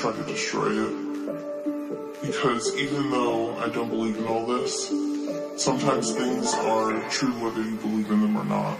try to destroy it. Because even though I don't believe in all this, sometimes things are true whether you believe in them or not.